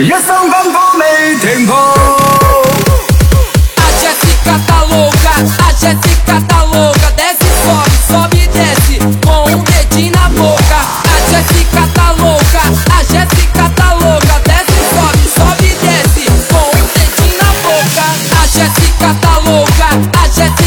一生奔波未停步。A Jéssica tá louca, a Jéssica tá louca, desce, sobe, sobe e desce, com um dedinho na boca. A Jéssica tá louca, a Jéssica tá louca, desce, sobe, sobe e desce, com um dedinho na boca. A Jéssica tá louca, a Jéssica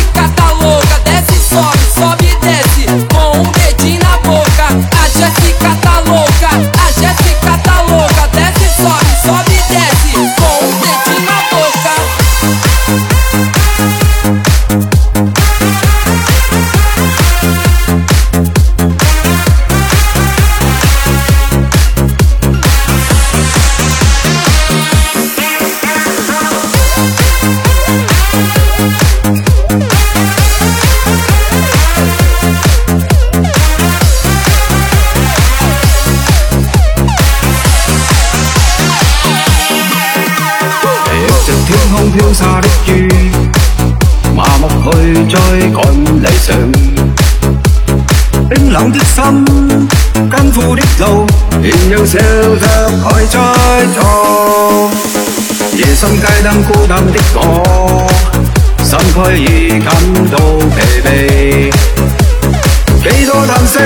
飘洒的雨，麻木去追赶理想。冰冷的心，艰苦的路，仍让笑着去追逐。夜深街灯孤单的我，心虚已感到疲惫。几多叹息，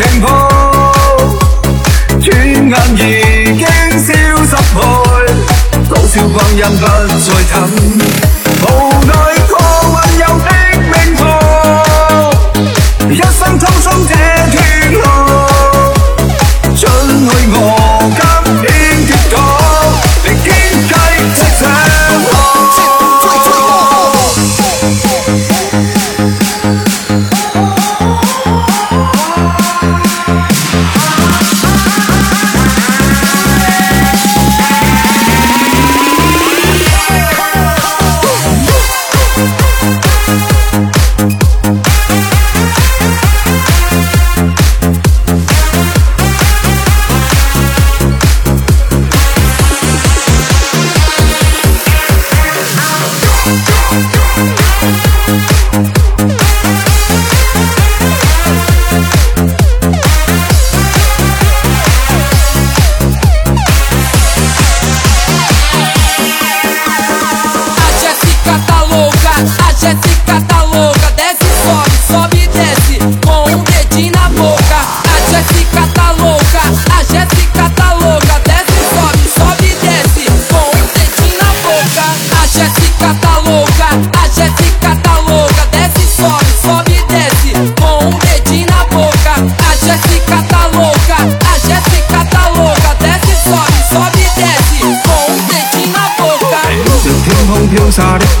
停步，转眼已经消失去，老笑光阴不再等，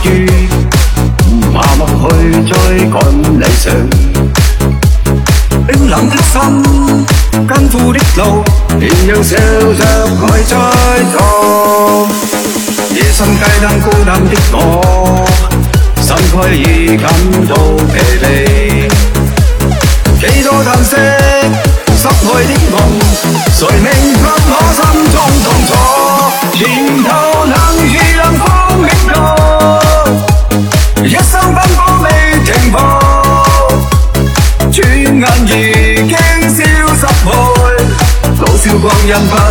飘洒的雨，麻木去追赶理想。冰冷的心，艰苦的路，仍让笑着去追逐。夜深街灯孤单的我，心虚已感到疲惫。 老笑